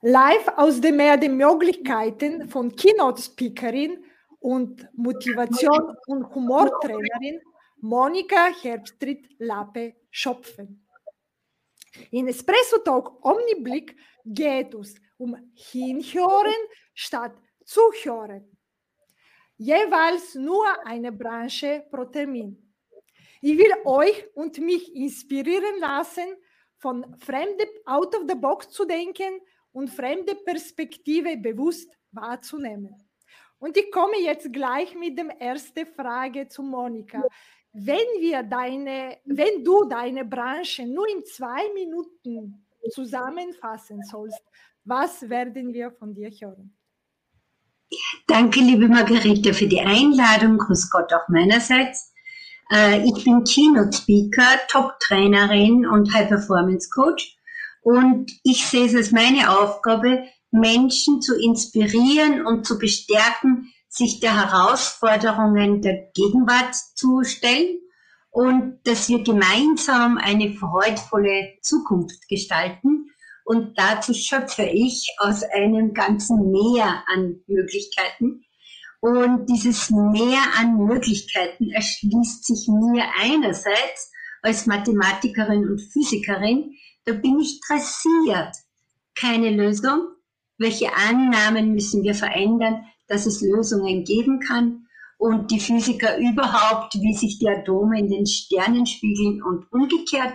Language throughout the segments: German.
Live aus dem Meer der Möglichkeiten von Keynote-Speakerin und Motivation- und Humortrainerin Monika Herbstritt-Lappe Schopfen. In Espresso Talk Omniblick geht es um Hinhören statt Zuhören. Jeweils nur eine Branche pro Termin. Ich will euch und mich inspirieren lassen, von fremde out of the box zu denken und fremde Perspektive bewusst wahrzunehmen. Und ich komme jetzt gleich mit der ersten Frage zu Monika. Wenn wir deine, wenn du deine Branche nur in zwei Minuten zusammenfassen sollst, was werden wir von dir hören? Danke, liebe Margarete, für die Einladung. Grüß Gott auch meinerseits. Äh, ich bin Keynote Speaker, Top-Trainerin und High-Performance-Coach. Und ich sehe es als meine Aufgabe, Menschen zu inspirieren und zu bestärken, sich der Herausforderungen der Gegenwart zu stellen und dass wir gemeinsam eine freudvolle Zukunft gestalten. Und dazu schöpfe ich aus einem ganzen Meer an Möglichkeiten. Und dieses Meer an Möglichkeiten erschließt sich mir einerseits als Mathematikerin und Physikerin. Da bin ich dressiert. Keine Lösung. Welche Annahmen müssen wir verändern, dass es Lösungen geben kann? Und die Physiker überhaupt, wie sich die Atome in den Sternen spiegeln und umgekehrt.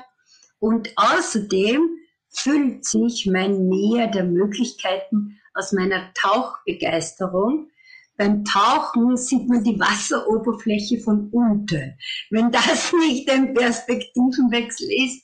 Und außerdem füllt sich mein Meer der Möglichkeiten aus meiner Tauchbegeisterung. Beim Tauchen sieht man die Wasseroberfläche von unten. Wenn das nicht ein Perspektivenwechsel ist,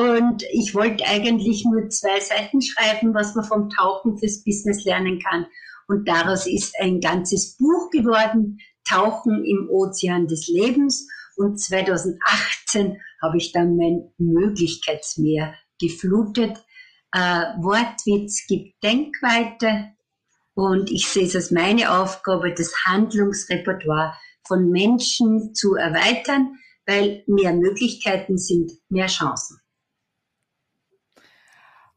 und ich wollte eigentlich nur zwei Seiten schreiben, was man vom Tauchen fürs Business lernen kann. Und daraus ist ein ganzes Buch geworden, Tauchen im Ozean des Lebens. Und 2018 habe ich dann mein Möglichkeitsmeer geflutet. Äh, Wortwitz gibt Denkweite und ich sehe es als meine Aufgabe, das Handlungsrepertoire von Menschen zu erweitern, weil mehr Möglichkeiten sind mehr Chancen.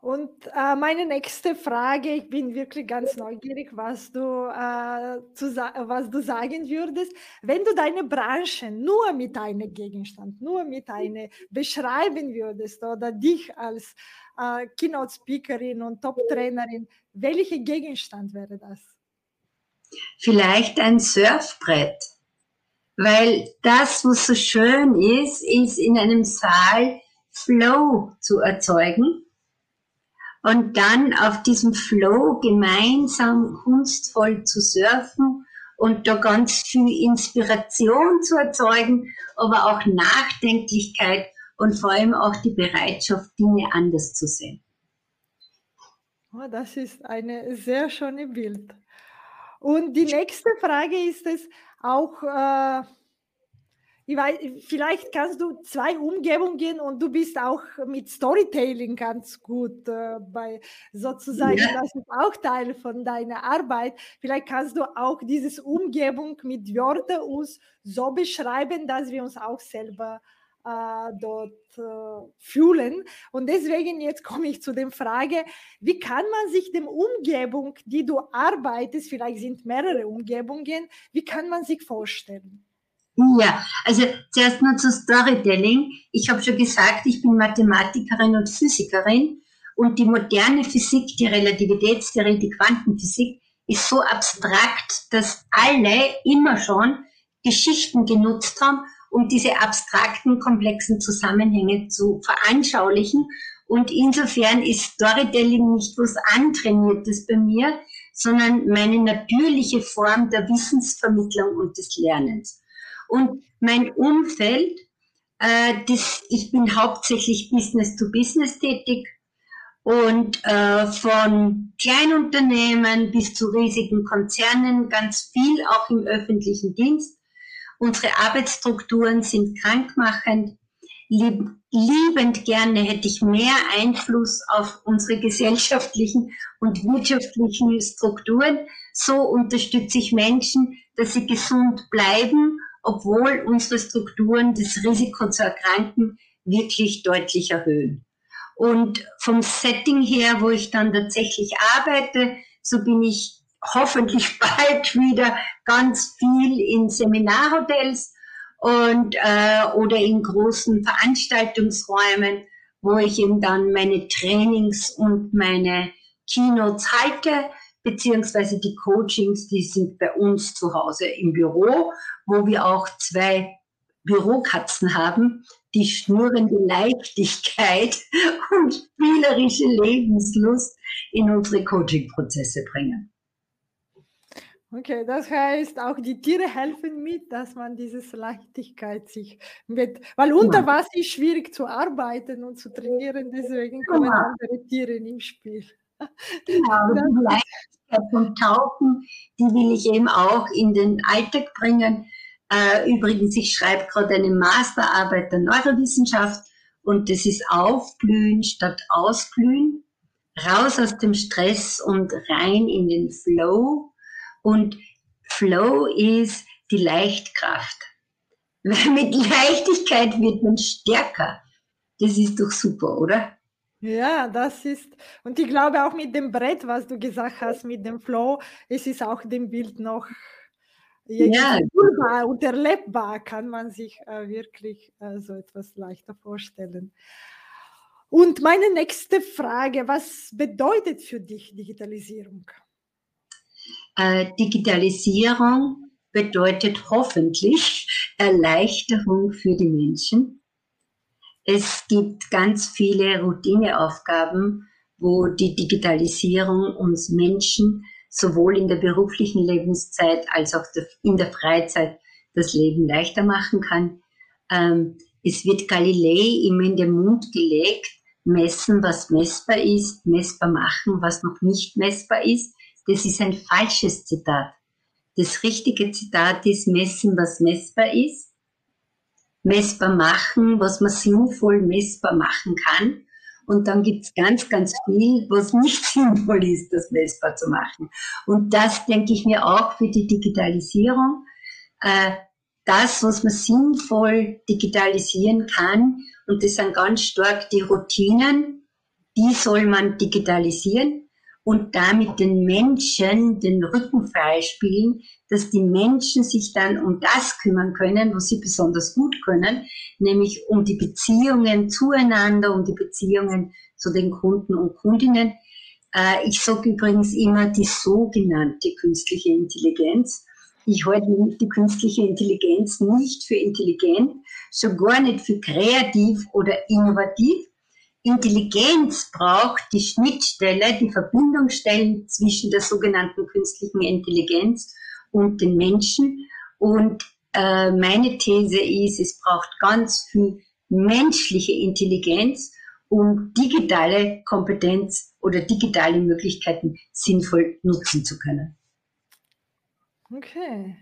Und äh, meine nächste Frage, ich bin wirklich ganz neugierig, was du, äh, zu, was du sagen würdest. Wenn du deine Branche nur mit einem Gegenstand, nur mit einer beschreiben würdest oder dich als äh, Keynote-Speakerin und Top-Trainerin, welcher Gegenstand wäre das? Vielleicht ein Surfbrett. Weil das, was so schön ist, ist in einem Saal Flow zu erzeugen und dann auf diesem Flow gemeinsam kunstvoll zu surfen und da ganz viel Inspiration zu erzeugen, aber auch Nachdenklichkeit und vor allem auch die Bereitschaft, Dinge anders zu sehen. Oh, das ist ein sehr schönes Bild. Und die nächste Frage ist es auch, äh, ich weiß, vielleicht kannst du zwei Umgebungen und du bist auch mit Storytelling ganz gut äh, bei sozusagen, ja. das ist auch Teil von deiner Arbeit. Vielleicht kannst du auch diese Umgebung mit Wörtern uns so beschreiben, dass wir uns auch selber äh, dort äh, fühlen. Und deswegen jetzt komme ich zu der Frage, wie kann man sich dem Umgebung, die du arbeitest, vielleicht sind mehrere Umgebungen, wie kann man sich vorstellen? Ja, also zuerst nur zu Storytelling. Ich habe schon gesagt, ich bin Mathematikerin und Physikerin und die moderne Physik, die Relativitätstheorie, die Quantenphysik ist so abstrakt, dass alle immer schon Geschichten genutzt haben, um diese abstrakten, komplexen Zusammenhänge zu veranschaulichen. Und insofern ist Storytelling nicht was Antrainiertes bei mir, sondern meine natürliche Form der Wissensvermittlung und des Lernens. Und mein Umfeld, äh, das, ich bin hauptsächlich Business to Business tätig und äh, von Kleinunternehmen bis zu riesigen Konzernen, ganz viel auch im öffentlichen Dienst. Unsere Arbeitsstrukturen sind krankmachend. Lieb, liebend gerne hätte ich mehr Einfluss auf unsere gesellschaftlichen und wirtschaftlichen Strukturen. So unterstütze ich Menschen, dass sie gesund bleiben obwohl unsere Strukturen das Risiko zu erkranken wirklich deutlich erhöhen. Und vom Setting her, wo ich dann tatsächlich arbeite, so bin ich hoffentlich bald wieder ganz viel in Seminarhotels und äh, oder in großen Veranstaltungsräumen, wo ich eben dann meine Trainings und meine Keynotes halte, beziehungsweise die Coachings, die sind bei uns zu Hause im Büro, wo wir auch zwei Bürokatzen haben, die schnurrende Leichtigkeit und spielerische Lebenslust in unsere Coaching-Prozesse bringen. Okay, das heißt, auch die Tiere helfen mit, dass man diese Leichtigkeit sich mit, weil unter ja. Wasser ist schwierig zu arbeiten und zu trainieren, deswegen kommen ja. andere Tiere im Spiel. Ja, die Leichtigkeit vom Tauchen, die will ich eben auch in den Alltag bringen. Äh, übrigens, ich schreibe gerade eine Masterarbeit der Neurowissenschaft und das ist Aufblühen statt Ausglühen, raus aus dem Stress und rein in den Flow und Flow ist die Leichtkraft. Mit Leichtigkeit wird man stärker. Das ist doch super, oder? Ja, das ist, und ich glaube auch mit dem Brett, was du gesagt hast, mit dem Flow, es ist auch dem Bild noch ja, fühlbar und erlebbar, kann man sich äh, wirklich äh, so etwas leichter vorstellen. Und meine nächste Frage, was bedeutet für dich Digitalisierung? Äh, Digitalisierung bedeutet hoffentlich Erleichterung für die Menschen. Es gibt ganz viele Routineaufgaben, wo die Digitalisierung uns Menschen sowohl in der beruflichen Lebenszeit als auch in der Freizeit das Leben leichter machen kann. Ähm, es wird Galilei immer in den Mund gelegt, messen, was messbar ist, messbar machen, was noch nicht messbar ist. Das ist ein falsches Zitat. Das richtige Zitat ist messen, was messbar ist, messbar machen, was man sinnvoll messbar machen kann. Und dann gibt's ganz, ganz viel, was nicht sinnvoll ist, das messbar zu machen. Und das denke ich mir auch für die Digitalisierung. Äh, das, was man sinnvoll digitalisieren kann, und das sind ganz stark die Routinen, die soll man digitalisieren und damit den Menschen den Rücken freispielen, dass die Menschen sich dann um das kümmern können, was sie besonders gut können, nämlich um die Beziehungen zueinander, um die Beziehungen zu den Kunden und Kundinnen. Äh, ich sage übrigens immer die sogenannte künstliche Intelligenz. Ich halte die künstliche Intelligenz nicht für intelligent, schon gar nicht für kreativ oder innovativ, Intelligenz braucht die Schnittstelle, die Verbindungsstellen zwischen der sogenannten künstlichen Intelligenz und den Menschen. Und äh, meine These ist, es braucht ganz viel menschliche Intelligenz, um digitale Kompetenz oder digitale Möglichkeiten sinnvoll nutzen zu können. Okay.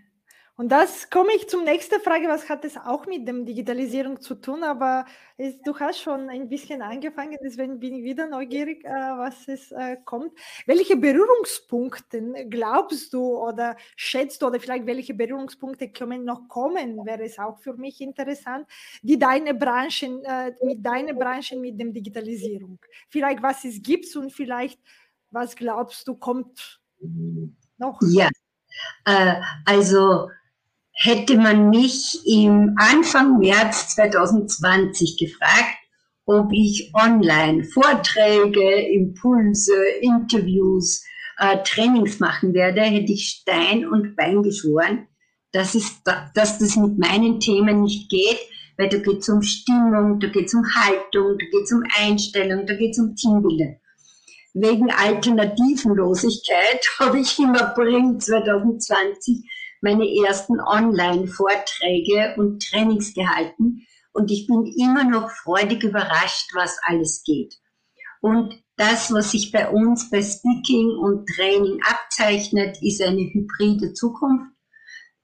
Und das komme ich zum nächsten Frage, was hat es auch mit dem Digitalisierung zu tun? Aber es, du hast schon ein bisschen angefangen, deswegen bin ich wieder neugierig, äh, was es äh, kommt. Welche Berührungspunkte glaubst du oder schätzt du oder vielleicht welche Berührungspunkte können noch kommen, wäre es auch für mich interessant, die deine Branchen, äh, mit deiner Branche mit dem Digitalisierung. Vielleicht was es gibt und vielleicht was glaubst du kommt noch? Ja, äh, also hätte man mich im Anfang März 2020 gefragt, ob ich online Vorträge, Impulse, Interviews, äh, Trainings machen werde, hätte ich Stein und Bein geschworen, dass, es, dass das mit meinen Themen nicht geht, weil da geht es um Stimmung, da geht es um Haltung, da geht es um Einstellung, da geht es um Teambuilding. Wegen Alternativenlosigkeit habe ich im April 2020 meine ersten Online-Vorträge und Trainings gehalten und ich bin immer noch freudig überrascht, was alles geht. Und das, was sich bei uns bei Speaking und Training abzeichnet, ist eine hybride Zukunft.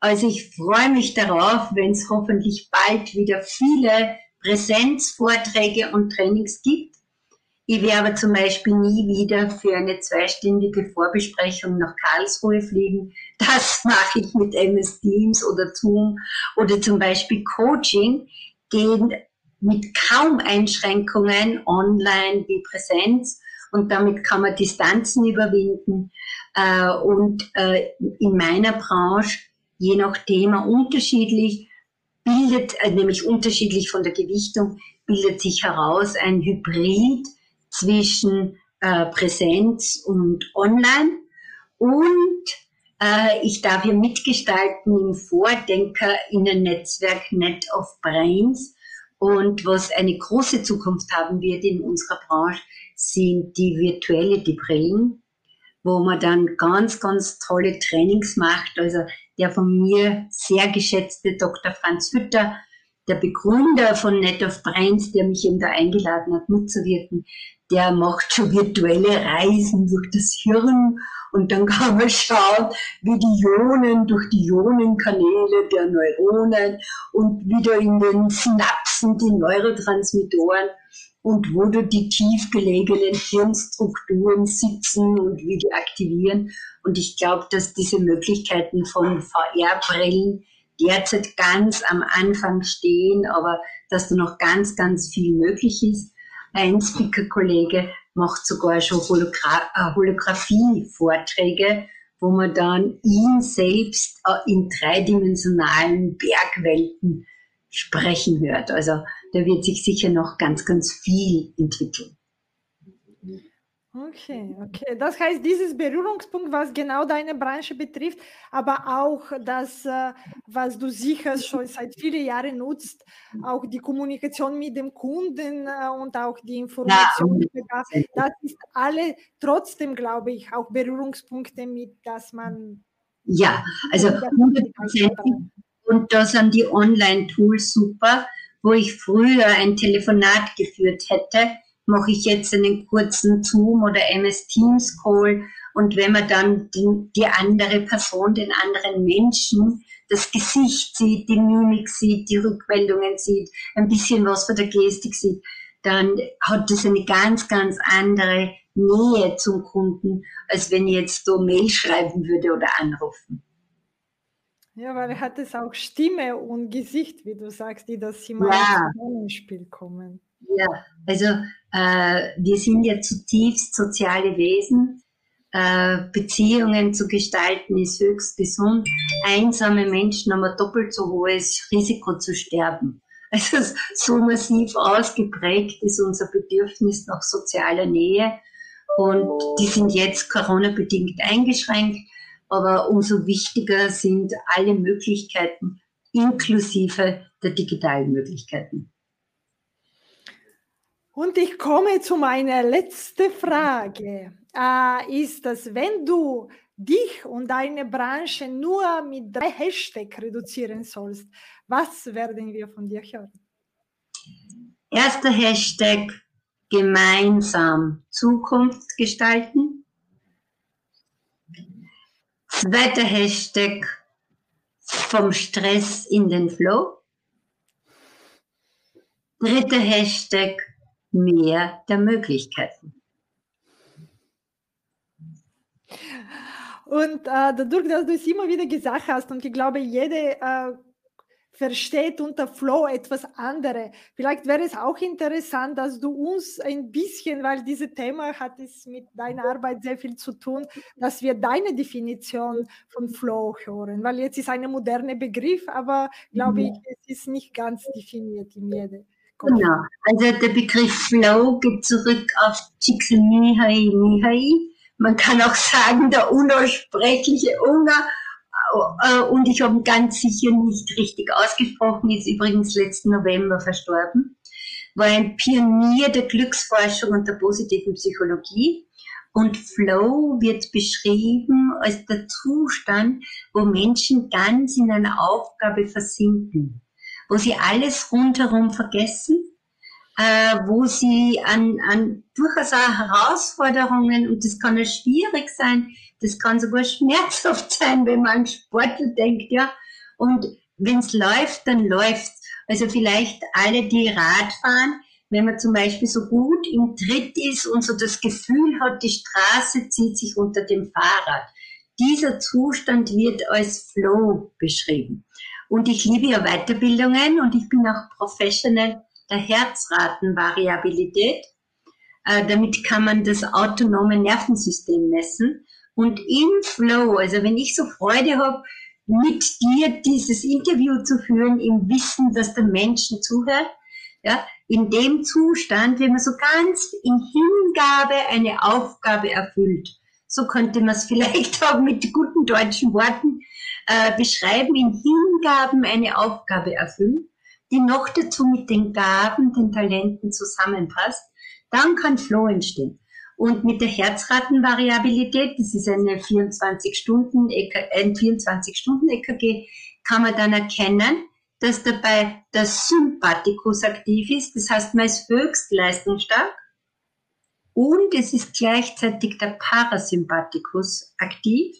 Also ich freue mich darauf, wenn es hoffentlich bald wieder viele Präsenzvorträge und Trainings gibt ich werde zum Beispiel nie wieder für eine zweistündige Vorbesprechung nach Karlsruhe fliegen. Das mache ich mit MS Teams oder Zoom oder zum Beispiel Coaching gehen mit kaum Einschränkungen, online wie Präsenz. Und damit kann man Distanzen überwinden. Äh, und äh, in meiner Branche, je nach Thema unterschiedlich, bildet, äh, nämlich unterschiedlich von der Gewichtung, bildet sich heraus ein Hybrid zwischen äh, Präsenz und Online. Und äh, ich darf hier mitgestalten im Vordenkerinnen-Netzwerk Net of Brains. Und was eine große Zukunft haben wird in unserer Branche, sind die virtuelle Brillen, wo man dann ganz, ganz tolle Trainings macht. Also der von mir sehr geschätzte Dr. Franz Hütter, der Begründer von Net of Brains, der mich eben da eingeladen hat, mitzuwirken, der macht schon virtuelle Reisen durch das Hirn und dann kann man schauen, wie die Ionen durch die Ionenkanäle der Neuronen und wieder in den Synapsen die Neurotransmittoren und wo da die tief gelegenen Hirnstrukturen sitzen und wie die aktivieren. Und ich glaube, dass diese Möglichkeiten von VR-Brillen derzeit ganz am Anfang stehen, aber dass da noch ganz, ganz viel möglich ist. Ein Speaker-Kollege macht sogar schon Hologra äh, Holographie-Vorträge, wo man dann ihn selbst äh, in dreidimensionalen Bergwelten sprechen hört. Also da wird sich sicher noch ganz, ganz viel entwickeln. Okay, okay. Das heißt, dieses Berührungspunkt, was genau deine Branche betrifft, aber auch das, äh, was du sicher schon seit vielen Jahren nutzt, auch die Kommunikation mit dem Kunden äh, und auch die Information, ja. das ist alle trotzdem, glaube ich, auch Berührungspunkte mit, dass man. Ja, also 100 und da sind die Online-Tools super, wo ich früher ein Telefonat geführt hätte mache ich jetzt einen kurzen Zoom oder MS Teams Call und wenn man dann die, die andere Person, den anderen Menschen, das Gesicht sieht, die Mimik sieht, die Rückmeldungen sieht, ein bisschen was von der Gestik sieht, dann hat das eine ganz, ganz andere Nähe zum Kunden, als wenn ich jetzt so Mail schreiben würde oder anrufen. Ja, weil er hat es auch Stimme und Gesicht, wie du sagst, die das immer ja. ins Spiel kommen. Ja, also äh, wir sind ja zutiefst soziale Wesen. Äh, Beziehungen zu gestalten ist höchst gesund. Einsame Menschen haben ein doppelt so hohes Risiko zu sterben. Also so massiv ausgeprägt ist unser Bedürfnis nach sozialer Nähe. Und die sind jetzt Corona-bedingt eingeschränkt. Aber umso wichtiger sind alle Möglichkeiten inklusive der digitalen Möglichkeiten. Und ich komme zu meiner letzten Frage. Äh, ist das, wenn du dich und deine Branche nur mit drei Hashtags reduzieren sollst, was werden wir von dir hören? Erster Hashtag gemeinsam Zukunft gestalten. Zweiter Hashtag vom Stress in den Flow. Dritter Hashtag mehr der Möglichkeiten. Und äh, dadurch, dass du es immer wieder gesagt hast, und ich glaube, jede äh, versteht unter Flow etwas anderes. Vielleicht wäre es auch interessant, dass du uns ein bisschen, weil dieses Thema hat es mit deiner Arbeit sehr viel zu tun, dass wir deine Definition von Flow hören, weil jetzt ist ein moderner Begriff, aber glaube ich, es ist nicht ganz definiert in jedem. Genau. Also der Begriff Flow geht zurück auf Csikszentmihalyi Mihai. Man kann auch sagen, der unaussprechliche Ungar. Äh, und ich habe ihn ganz sicher nicht richtig ausgesprochen, ist übrigens letzten November verstorben. War ein Pionier der Glücksforschung und der positiven Psychologie. Und Flow wird beschrieben als der Zustand, wo Menschen ganz in einer Aufgabe versinken wo sie alles rundherum vergessen, äh, wo sie an, an durchaus auch Herausforderungen, und das kann ja schwierig sein, das kann sogar schmerzhaft sein, wenn man an Sportler denkt, ja, und wenn es läuft, dann läuft Also vielleicht alle, die Rad fahren, wenn man zum Beispiel so gut im Tritt ist und so das Gefühl hat, die Straße zieht sich unter dem Fahrrad. Dieser Zustand wird als Flow beschrieben. Und ich liebe ja Weiterbildungen und ich bin auch Professional der Herzratenvariabilität. Äh, damit kann man das autonome Nervensystem messen. Und im Flow, also wenn ich so Freude habe, mit dir dieses Interview zu führen, im Wissen, dass der Menschen zuhört, ja, in dem Zustand, wenn man so ganz in Hingabe eine Aufgabe erfüllt. So könnte man es vielleicht auch mit guten deutschen Worten äh, beschreiben, in Hingaben eine Aufgabe erfüllen, die noch dazu mit den Gaben, den Talenten zusammenpasst, dann kann Flow entstehen. Und mit der Herzratenvariabilität, das ist eine 24 Stunden, ein 24 Stunden EKG, kann man dann erkennen, dass dabei der Sympathikus aktiv ist. Das heißt, man ist höchst leistungsstark. Und es ist gleichzeitig der Parasympathikus aktiv.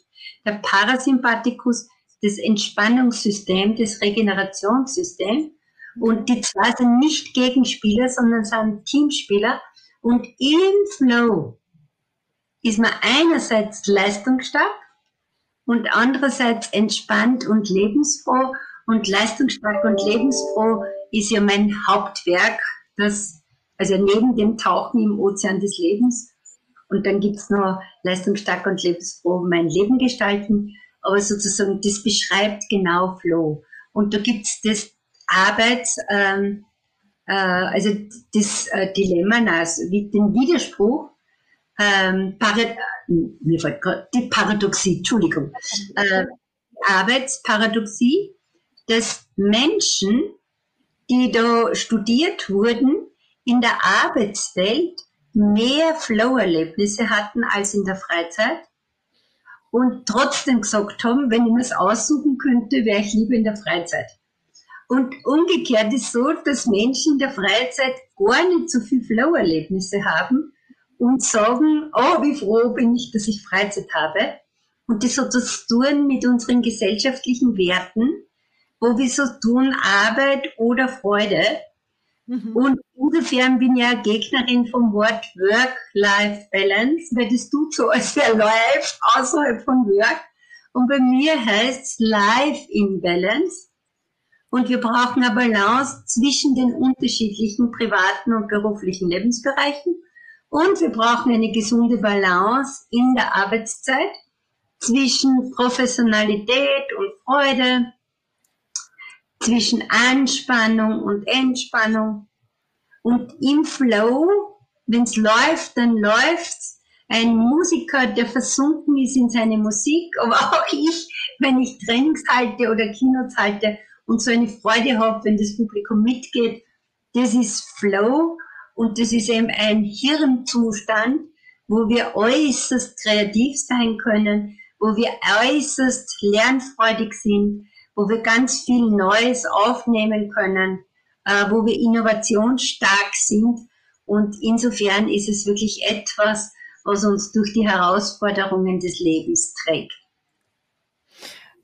Der Parasympathikus, das Entspannungssystem, das Regenerationssystem. Und die zwei sind nicht Gegenspieler, sondern sind Teamspieler. Und im Flow ist man einerseits leistungsstark und andererseits entspannt und lebensfroh und leistungsstark und lebensfroh ist ja mein Hauptwerk, das, also neben dem Tauchen im Ozean des Lebens. Und dann gibt's noch leistungsstark und lebensfroh mein Leben gestalten. Aber sozusagen, das beschreibt genau Flow. Und da gibt's das Arbeits, ähm, äh, also das äh, Dilemma, wie den Widerspruch, ähm, Parad mir fällt die Paradoxie, Entschuldigung, äh, Arbeitsparadoxie, dass Menschen, die da studiert wurden, in der Arbeitswelt mehr Flow-Erlebnisse hatten als in der Freizeit und trotzdem gesagt haben, wenn ich mir es aussuchen könnte, wäre ich lieber in der Freizeit. Und umgekehrt ist so, dass Menschen in der Freizeit gar nicht so viel Flow-Erlebnisse haben und sagen, oh, wie froh bin ich, dass ich Freizeit habe. Und das hat zu tun mit unseren gesellschaftlichen Werten, wo wir so tun, Arbeit oder Freude. Mhm. Und insofern bin ich ja Gegnerin vom Wort Work-Life-Balance, weil das tut so, als wäre Life außerhalb von Work. Und bei mir heißt es Life in Balance. Und wir brauchen eine Balance zwischen den unterschiedlichen privaten und beruflichen Lebensbereichen. Und wir brauchen eine gesunde Balance in der Arbeitszeit zwischen Professionalität und Freude, zwischen Anspannung und Entspannung. Und im Flow, wenn es läuft, dann läuft's. Ein Musiker, der versunken ist in seine Musik, aber auch ich, wenn ich Trainings halte oder Kinos halte und so eine Freude habe, wenn das Publikum mitgeht, das ist Flow und das ist eben ein Hirnzustand, wo wir äußerst kreativ sein können, wo wir äußerst lernfreudig sind, wo wir ganz viel Neues aufnehmen können, äh, wo wir innovationsstark sind. Und insofern ist es wirklich etwas, was uns durch die Herausforderungen des Lebens trägt.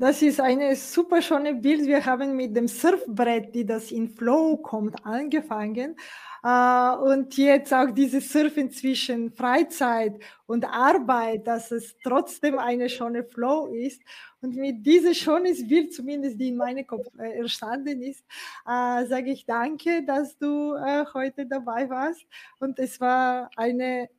Das ist eine super schöne Bild. Wir haben mit dem Surfbrett, die das in Flow kommt, angefangen. Uh, und jetzt auch dieses Surfen zwischen Freizeit und Arbeit, dass es trotzdem eine schöne Flow ist. Und mit diesem schönes Bild, zumindest die in meinem Kopf äh, entstanden ist, äh, sage ich danke, dass du äh, heute dabei warst. Und es war eine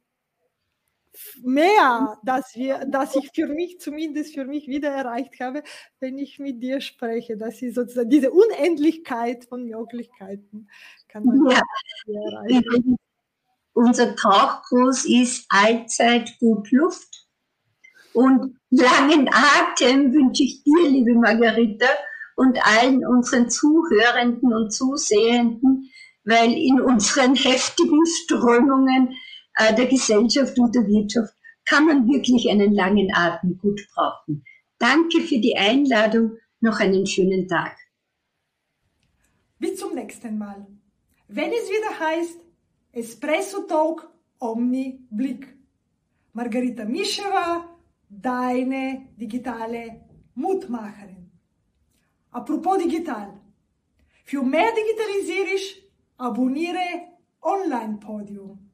mehr, dass wir, dass ich für mich zumindest für mich wieder erreicht habe, wenn ich mit dir spreche. Das ist sozusagen diese Unendlichkeit von Möglichkeiten kann man ja. erreichen. Unser Tauchkurs ist allzeit gut Luft. Und langen Atem wünsche ich dir, liebe Margarita, und allen unseren Zuhörenden und Zusehenden, weil in unseren heftigen Strömungen der Gesellschaft und der Wirtschaft kann man wirklich einen langen Atem gut brauchen. Danke für die Einladung. Noch einen schönen Tag. Bis zum nächsten Mal. Wenn es wieder heißt Espresso Talk Omni Blick. Margarita Mischewa, deine digitale Mutmacherin. Apropos digital. Für mehr Digitalisierung abonniere Online Podium.